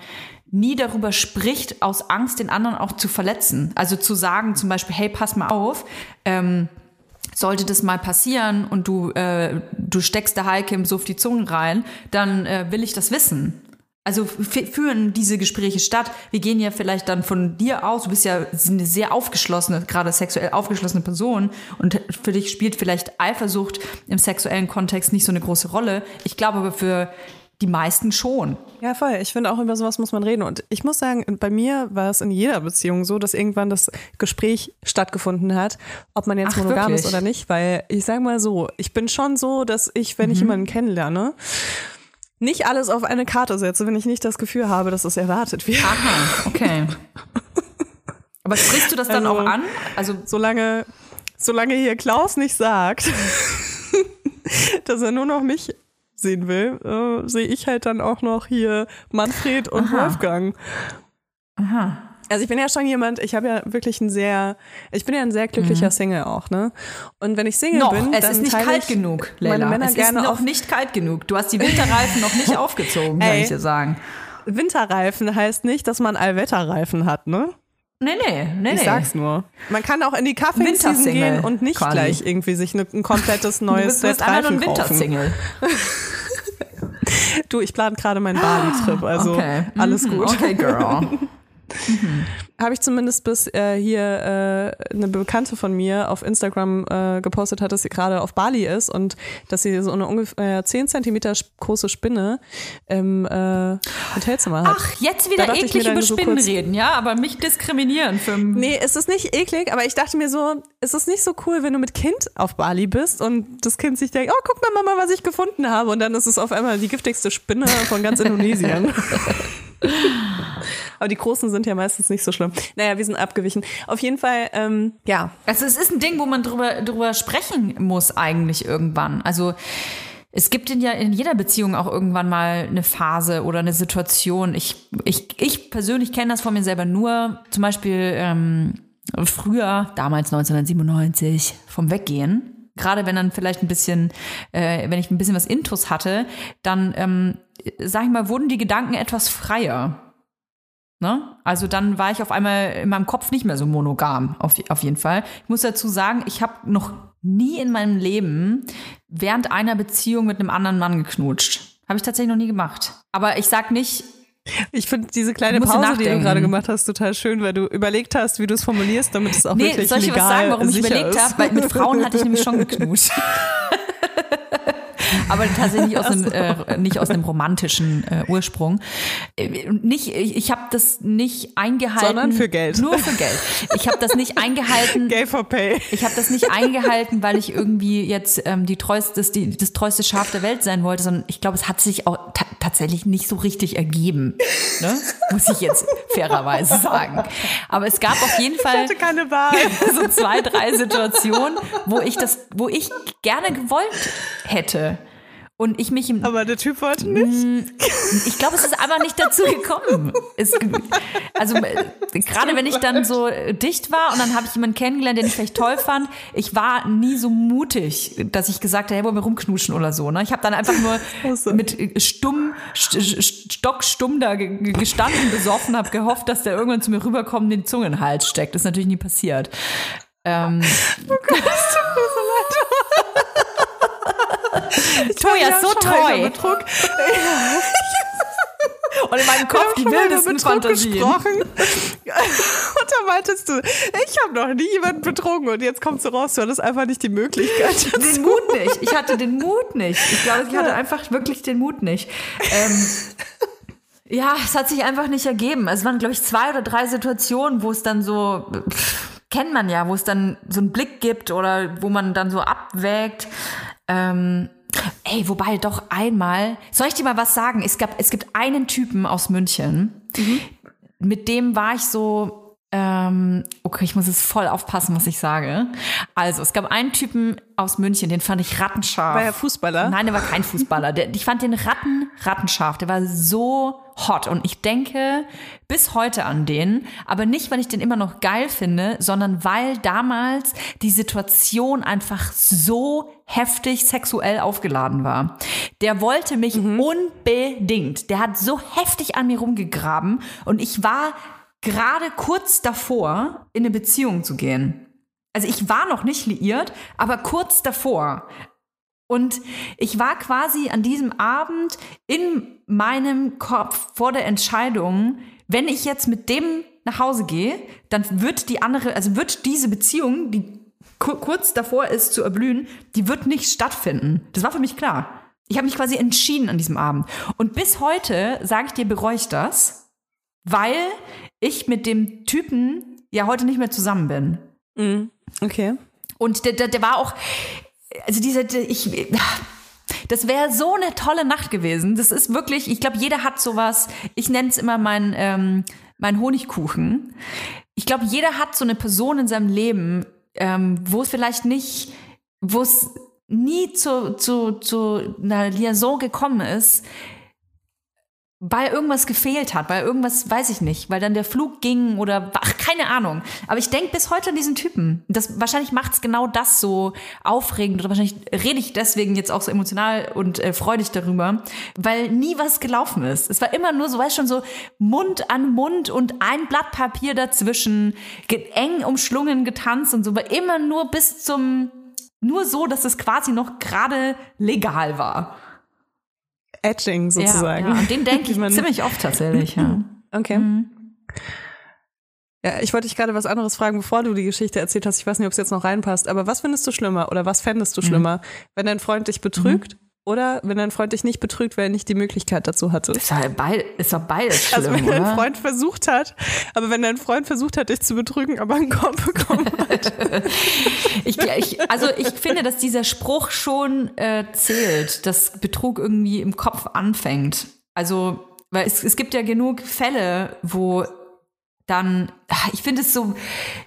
nie darüber spricht, aus Angst, den anderen auch zu verletzen. Also zu sagen zum Beispiel, hey, pass mal auf, ähm, sollte das mal passieren und du, äh, du steckst der Heike im Suff die Zunge rein, dann äh, will ich das wissen. Also führen diese Gespräche statt. Wir gehen ja vielleicht dann von dir aus, du bist ja eine sehr aufgeschlossene, gerade sexuell aufgeschlossene Person und für dich spielt vielleicht Eifersucht im sexuellen Kontext nicht so eine große Rolle. Ich glaube aber für die meisten schon. Ja, voll. Ich finde auch über sowas muss man reden. Und ich muss sagen, bei mir war es in jeder Beziehung so, dass irgendwann das Gespräch stattgefunden hat, ob man jetzt Ach, monogam wirklich? ist oder nicht. Weil ich sage mal so, ich bin schon so, dass ich, wenn ich Mhm. jemanden kennenlerne, nicht alles auf eine Karte setze, wenn ich nicht das Gefühl habe, dass es erwartet wird. Aha, okay. Aber sprichst du das dann Also- auch an? Also Solange, solange hier Klaus nicht sagt, dass er nur noch mich sehen will, äh, sehe ich halt dann auch noch hier Manfred und Aha. Wolfgang. Aha. Also ich bin ja schon jemand, ich habe ja wirklich ein sehr, ich bin ja ein sehr glücklicher Single auch, ne? Und wenn ich Single Noch, bin, es dann ist nicht kalt ich genug, meine Leila. Männer es ist gerne noch auf nicht kalt genug. Du hast die Winterreifen noch nicht aufgezogen, kann Ey. ich dir sagen. Winterreifen heißt nicht, dass man Allwetterreifen hat, ne? Nee, nee, nee, Ich nee. sag's nur. Man kann auch in die Wintersingle gehen und nicht quasi. gleich irgendwie sich ne, ein komplettes Du neues bist, du bist Set einfach nur Reifen ein kaufen. Wintersingle. Du, ich plane gerade meinen Bali-Trip, also Okay. alles Mhm, gut. Okay, girl. Habe ich zumindest bis äh, hier äh, eine Bekannte von mir auf Instagram äh, gepostet hat, dass sie gerade auf Bali ist und dass sie so eine ungefähr 10 Zentimeter große Spinne im äh, Hotelzimmer hat. Ach, jetzt wieder eklig über so Spinnen reden, ja? Aber mich diskriminieren für... Nee, es ist nicht eklig, aber ich dachte mir so, es ist nicht so cool, wenn du mit Kind auf Bali bist und das Kind sich denkt, oh, guck mal, Mama, was ich gefunden habe. Und dann ist es auf einmal die giftigste Spinne von ganz Indonesien. aber die Großen sind ja meistens nicht so schlimm. Naja, wir sind abgewichen. Auf jeden Fall, ähm, ja, Also es ist ein Ding, wo man drüber, drüber sprechen muss eigentlich irgendwann. Also Es gibt in ja in jeder Beziehung auch irgendwann mal eine Phase oder eine Situation. Ich, ich, ich persönlich kenne das von mir selber nur, zum Beispiel ähm, früher, damals 1997, vom Weggehen. Gerade wenn dann vielleicht ein bisschen, äh, wenn ich ein bisschen was Intus hatte, dann, ähm, sag ich mal, wurden die Gedanken etwas freier. Ne? Also dann war ich auf einmal in meinem Kopf nicht mehr so monogam, auf, auf jeden Fall. Ich muss dazu sagen, ich habe noch nie in meinem Leben während einer Beziehung mit einem anderen Mann geknutscht. Habe ich tatsächlich noch nie gemacht. Aber ich sag nicht, Ich finde diese kleine Pause, die du gerade gemacht hast, total schön, weil du überlegt hast, wie du es formulierst, damit es auch nee, wirklich soll ich was legal sagen, warum ich überlegt ist. habe? Weil mit Frauen hatte ich nämlich schon geknutscht. Aber tatsächlich nicht aus einem, äh, nicht aus einem romantischen äh, Ursprung. Äh, Nicht, ich, ich habe das nicht eingehalten. Sondern für Geld. Nur für Geld. Ich habe das nicht eingehalten. Gay for Pay. Ich habe das nicht eingehalten, weil ich irgendwie jetzt ähm, die treueste, das, die, das treueste Schaf der Welt sein wollte, sondern ich glaube, es hat sich auch ta tatsächlich nicht so richtig ergeben. Ne? Muss ich jetzt fairerweise sagen. Aber es gab auf jeden Ich Fall hatte keine Wahl. so zwei, drei Situationen, wo ich das, wo ich gerne gewollt hätte. Und ich mich im, Aber der Typ wollte nicht. ich glaube, es ist einfach nicht dazu gekommen. Es, also äh, gerade wenn ich dann so äh, dicht war und dann habe ich jemanden kennengelernt, den ich vielleicht toll fand, ich war nie so mutig, dass ich gesagt habe, hey, wollen wir rumknutschen oder so. Ne? Ich habe dann einfach nur Ach so. mit äh, stumm, st st stockstumm da ge- ge- gestanden, besoffen, habe gehofft, dass der irgendwann zu mir rüberkommt und den Zunge in den Hals steckt. Das ist natürlich nie passiert. Ähm, Toja ist so schon mal treu. Und in meinem Kopf die wildesten Fantasien. gesprochen. Und da meintest du, ich habe noch nie jemanden betrogen und jetzt kommst du raus, du hattest einfach nicht die Möglichkeit. Den Mut nicht. Ich hatte den Mut nicht. Ich glaube, ich hatte einfach wirklich den Mut nicht. Ähm, ja, es hat sich einfach nicht ergeben. Es waren, glaube ich, zwei oder drei Situationen, wo es dann so, pff, kennt man ja, wo es dann so einen Blick gibt oder wo man dann so abwägt. Ähm, ey, wobei doch einmal, soll ich dir mal was sagen? Es gab, es gibt einen Typen aus München, mit dem war ich so, ähm, okay, ich muss jetzt voll aufpassen, was ich sage. Also, es gab einen Typen aus München, den fand ich rattenscharf. War er Fußballer? Nein, der war kein Fußballer. Der, ich fand den Ratten rattenscharf. Der war so hot. Und ich denke bis heute an den. Aber nicht, weil ich den immer noch geil finde, sondern weil damals die Situation einfach so heftig sexuell aufgeladen war. Der wollte mich unbedingt. Der hat so heftig an mir rumgegraben. Und ich war gerade kurz davor, in eine Beziehung zu gehen. Also ich war noch nicht liiert, aber kurz davor. Und ich war quasi an diesem Abend in meinem Kopf vor der Entscheidung, wenn ich jetzt mit dem nach Hause gehe, dann wird die andere, also wird diese Beziehung, die ku- kurz davor ist zu erblühen, die wird nicht stattfinden. Das war für mich klar. Ich habe mich quasi entschieden an diesem Abend. Und bis heute, sage ich dir, bereue ich das, weil ich mit dem Typen ja heute nicht mehr zusammen bin. Okay. Und der, der, der war auch, also dieser, der, ich, das wäre so eine tolle Nacht gewesen. Das ist wirklich, ich glaube, jeder hat sowas. Ich nenne es immer mein, ähm, mein Honigkuchen. Ich glaube, jeder hat so eine Person in seinem Leben, ähm, wo es vielleicht nicht, wo es nie zu, zu, zu einer Liaison gekommen ist, weil irgendwas gefehlt hat, weil irgendwas, weiß ich nicht, weil dann der Flug ging oder ach, keine Ahnung. Aber ich denke bis heute an diesen Typen. Das, wahrscheinlich macht es genau das so aufregend oder wahrscheinlich rede ich deswegen jetzt auch so emotional und äh, freudig darüber, weil nie was gelaufen ist. Es war immer nur so, weißt schon, so Mund an Mund und ein Blatt Papier dazwischen, eng umschlungen getanzt und so, aber immer nur bis zum, nur so, dass es quasi noch gerade legal war. Etching sozusagen. Ja, ja. Und den denke ich ziemlich oft tatsächlich, ja. Okay. Mhm. Ja, ich wollte dich gerade was anderes fragen, bevor du die Geschichte erzählt hast. Ich weiß nicht, ob es jetzt noch reinpasst, aber was findest du schlimmer oder was fändest du Mhm. schlimmer, wenn dein Freund dich betrügt oder wenn dein Freund dich nicht betrügt, weil er nicht die Möglichkeit dazu hatte? Ist doch, beid, ist doch beides schlimm, Also wenn dein oder? Freund versucht hat, aber wenn dein Freund versucht hat, dich zu betrügen, aber einen Korb bekommen hat. Ich, ich, also ich finde, dass dieser Spruch schon äh, zählt, dass Betrug irgendwie im Kopf anfängt. Also, weil es, es gibt ja genug Fälle, wo dann, ach, ich finde es so,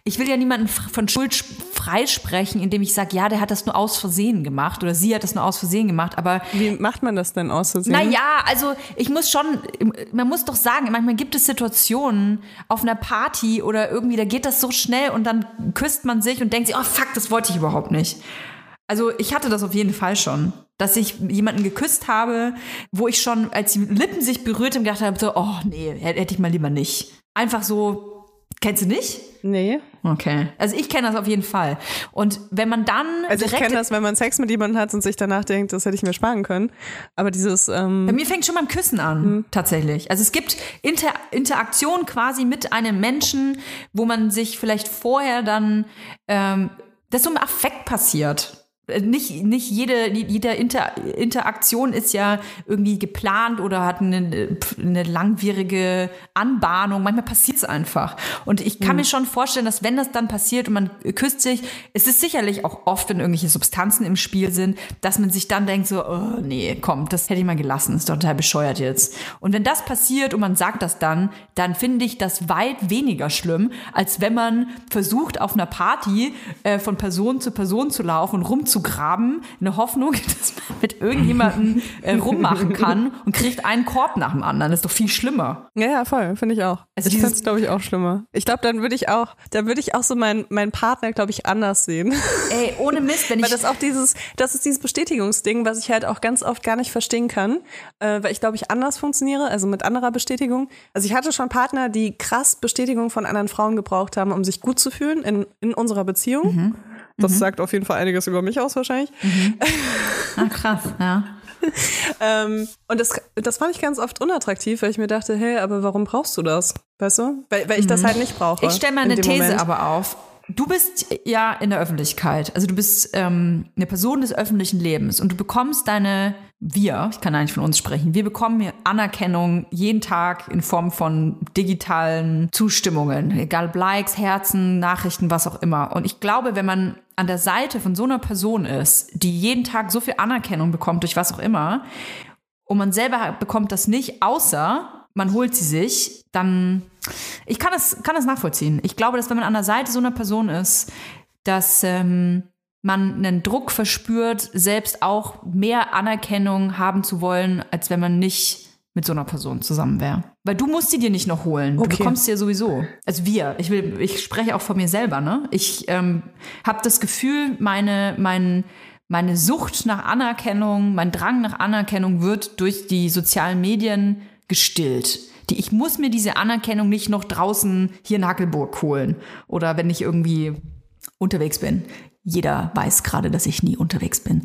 ich will ja niemanden von Schuld sch- freisprechen, indem ich sage, ja, der hat das nur aus Versehen gemacht oder sie hat das nur aus Versehen gemacht, aber Wie macht man das denn aus Versehen? naja, also ich muss schon, man muss doch sagen, manchmal gibt es Situationen auf einer Party oder irgendwie, da geht das so schnell und dann küsst man sich und denkt sich, oh fuck, das wollte ich überhaupt nicht. Also ich hatte das auf jeden Fall schon, dass ich jemanden geküsst habe, wo ich schon, als die Lippen sich berührt haben, gedacht habe, so, oh nee, hätte ich mal lieber nicht. Einfach so, kennst du nicht? Nee. Okay. Also ich kenne das auf jeden Fall. Und wenn man dann Also ich kenne das, wenn man Sex mit jemandem hat und sich danach denkt, das hätte ich mir sparen können. Aber dieses, ähm, Bei mir fängt schon beim Küssen an, tatsächlich. Also es gibt Inter Interaktion quasi mit einem Menschen, wo man sich vielleicht vorher dann, ähm, das so im Affekt passiert. Äh, Nicht, nicht jede, jede Inter Interaktion ist ja irgendwie geplant oder hat eine, eine langwierige Anbahnung. Manchmal passiert es einfach. Und ich kann mir schon vorstellen, dass wenn das dann passiert und man küsst sich, es ist sicherlich auch oft, wenn irgendwelche Substanzen im Spiel sind, dass man sich dann denkt so, oh, nee, komm, das hätte ich mal gelassen, ist doch total bescheuert jetzt. Und wenn das passiert und man sagt das dann, dann finde ich das weit weniger schlimm, als wenn man versucht, auf einer Party äh, von Person zu Person zu laufen und rumzugraben, in der Hoffnung, dass man mit irgendjemandem äh, rummachen kann und kriegt einen Korb nach dem anderen. Das ist doch viel schlimmer. ja, ja, voll, finde ich auch. Also ich finde es, glaube ich, auch schlimmer. Ich glaube, dann würde ich auch, dann würde ich auch so meinen meinen Partner, glaube ich, anders sehen. Ey, ohne Mist, wenn ich Weil das auch dieses, das ist dieses Bestätigungsding, was ich halt auch ganz oft gar nicht verstehen kann, äh, weil ich glaube ich anders funktioniere, also mit anderer Bestätigung. Also ich hatte schon Partner, die krass Bestätigung von anderen Frauen gebraucht haben, um sich gut zu fühlen in, in unserer Beziehung. Das sagt auf jeden Fall einiges über mich aus wahrscheinlich. Ah, krass, ja. Ähm, und das, das fand ich ganz oft unattraktiv, weil ich mir dachte, hey, aber warum brauchst du das? Weißt du? Weil, weil ich das halt nicht brauche. Ich stelle mal in eine These Moment. aber auf. Du bist ja in der Öffentlichkeit, also du bist ähm, eine Person des öffentlichen Lebens und du bekommst deine, wir, ich kann eigentlich von uns sprechen, wir bekommen Anerkennung jeden Tag in Form von digitalen Zustimmungen, egal ob Likes, Herzen, Nachrichten, was auch immer. Und ich glaube, wenn man an der Seite von so einer Person ist, die jeden Tag so viel Anerkennung bekommt durch was auch immer, und man selber bekommt das nicht, außer man holt sie sich, dann ich kann das, kann das nachvollziehen. Ich glaube, dass wenn man an der Seite so einer Person ist, dass ähm, man einen Druck verspürt, selbst auch mehr Anerkennung haben zu wollen, als wenn man nicht mit so einer Person zusammen wäre. Weil du musst sie dir nicht noch holen. Du Okay. bekommst sie ja sowieso. Also wir. Ich will, ich spreche auch von mir selber, ne? Ich ähm, habe das Gefühl, meine, mein, meine Sucht nach Anerkennung, mein Drang nach Anerkennung wird durch die sozialen Medien gestillt. Die, ich muss mir diese Anerkennung nicht noch draußen hier in Hackelburg holen. Oder wenn ich irgendwie unterwegs bin. Jeder weiß gerade, dass ich nie unterwegs bin.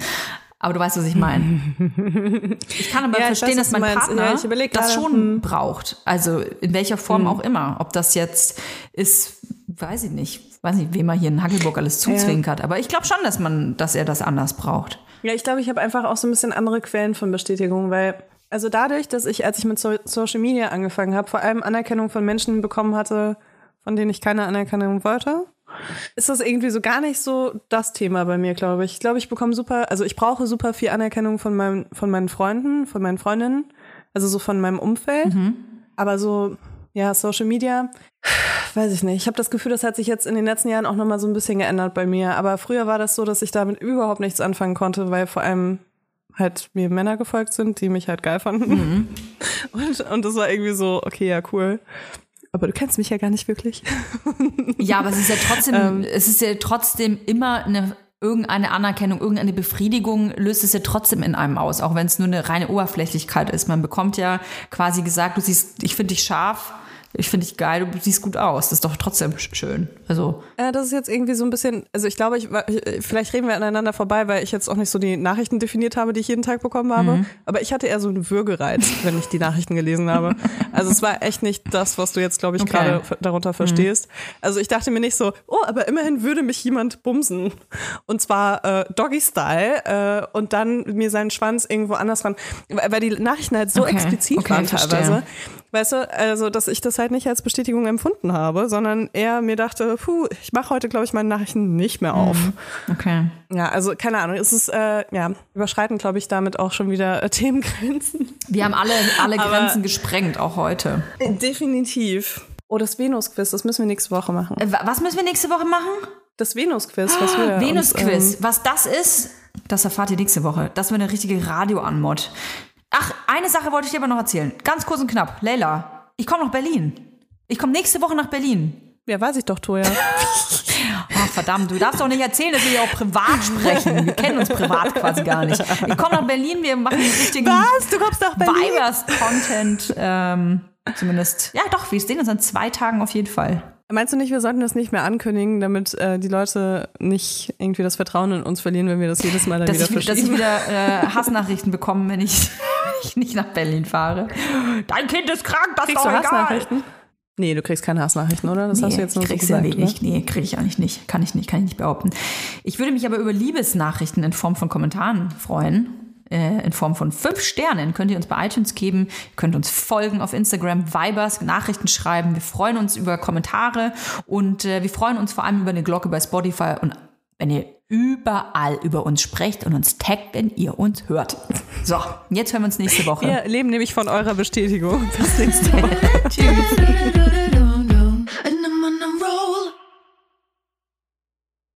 Aber du weißt, was ich meine. Ich kann aber Ja, verstehen, weiß, dass mein. Partner Ja, das schon hm. braucht. Also in welcher Form auch immer. Ob das jetzt ist, weiß ich nicht. Weiß nicht, wem er hier in Hackelburg alles zuzwinkert. Aber ich glaube schon, dass man, dass er das anders braucht. Ja, ich glaube, ich habe einfach auch so ein bisschen andere Quellen von Bestätigung, weil also dadurch, dass ich, als ich mit so Social Media angefangen habe, vor allem Anerkennung von Menschen bekommen hatte, von denen ich keine Anerkennung wollte, ist das irgendwie so gar nicht so das Thema bei mir, glaube ich. Ich glaube, ich bekomme super, also ich brauche super viel Anerkennung von meinem, von meinen Freunden, von meinen Freundinnen, also so von meinem Umfeld. Aber so, ja, Social Media, weiß ich nicht. Ich habe das Gefühl, das hat sich jetzt in den letzten Jahren auch nochmal so ein bisschen geändert bei mir. Aber früher war das so, dass ich damit überhaupt nichts anfangen konnte, weil vor allem halt mir Männer gefolgt sind, die mich halt geil fanden. Und, und das war irgendwie so, okay, ja, cool. Aber du kennst mich ja gar nicht wirklich. Ja, aber es ist ja trotzdem, es ist ja trotzdem immer eine irgendeine Anerkennung, irgendeine Befriedigung löst es ja trotzdem in einem aus, auch wenn es nur eine reine Oberflächlichkeit ist. Man bekommt ja quasi gesagt, du siehst, ich finde dich scharf, ich finde dich geil, du siehst gut aus. Das ist doch trotzdem sch- schön. Also, Äh, das ist jetzt irgendwie so ein bisschen, also ich glaube, ich, ich- vielleicht reden wir aneinander vorbei, weil ich jetzt auch nicht so die Nachrichten definiert habe, die ich jeden Tag bekommen habe. Aber ich hatte eher so einen Würgereiz, wenn ich die Nachrichten gelesen habe. Also es war echt nicht das, was du jetzt, glaube ich, Okay. gerade darunter verstehst. Also ich dachte mir nicht so, oh, aber immerhin würde mich jemand bumsen. Und zwar äh, Doggy-Style äh, und dann mir seinen Schwanz irgendwo anders ran. Weil die Nachrichten halt so Okay, explizit okay, waren verstehe. teilweise. Weißt du, also dass ich das halt nicht als Bestätigung empfunden habe, sondern eher mir dachte, puh, ich mache heute, glaube ich, meine Nachrichten nicht mehr auf. okay. Ja, also keine Ahnung, es ist, äh, ja, überschreiten, glaube ich, damit auch schon wieder äh, Themengrenzen. Wir haben alle, alle Aber- Grenzen gesprengt, auch heute. Definitiv. Oh, das Venus-Quiz, das müssen wir nächste Woche machen. Äh, wa- Was müssen wir nächste Woche machen? Das Venus-Quiz, was wir uns, Venus-Quiz. ähm, Was das ist, das erfahrt ihr nächste Woche. Das wird eine richtige Radio-Anmod. Ach, eine Sache wollte ich dir aber noch erzählen. Ganz kurz und knapp. Leila, ich komme nach Berlin. Ich komme nächste Woche nach Berlin. ja, weiß ich doch, Toja. Ach, verdammt, du darfst doch nicht erzählen, dass wir hier auch privat sprechen. Wir kennen uns privat quasi gar nicht. Ich komme nach Berlin, wir machen einen richtigen Was? Du kommst nach Berlin? Vibers-Content. Ähm, zumindest, ja doch, wir sehen uns an zwei Tagen auf jeden Fall. Meinst du nicht, wir sollten das nicht mehr ankündigen, damit äh, die Leute nicht irgendwie das Vertrauen in uns verlieren, wenn wir das jedes Mal dann Dass wieder ich, dass ich verschieben? wieder äh, Hassnachrichten bekomme, wenn ich, ich nicht nach Berlin fahre. Dein Kind ist krank, das ist Kriegst doch du egal. Hast-Nachrichten? Nee, du kriegst keine Hassnachrichten, oder? Das hast du jetzt nur so krieg's ja gesagt. wenig. ne? Nee, kriege ich eigentlich nicht. Kann ich nicht, kann ich nicht behaupten. Ich würde mich aber über Liebesnachrichten in Form von Kommentaren freuen. Äh, in Form von fünf Sternen könnt ihr uns bei iTunes geben. Ihr könnt uns folgen auf Instagram, Vibers, Nachrichten schreiben. Wir freuen uns über Kommentare und äh, wir freuen uns vor allem über eine Glocke bei Spotify und wenn ihr überall über uns sprecht und uns taggt, wenn ihr uns hört. So, jetzt hören wir uns nächste Woche. Wir leben nämlich von eurer Bestätigung. Bis nächste Woche. Tschüss.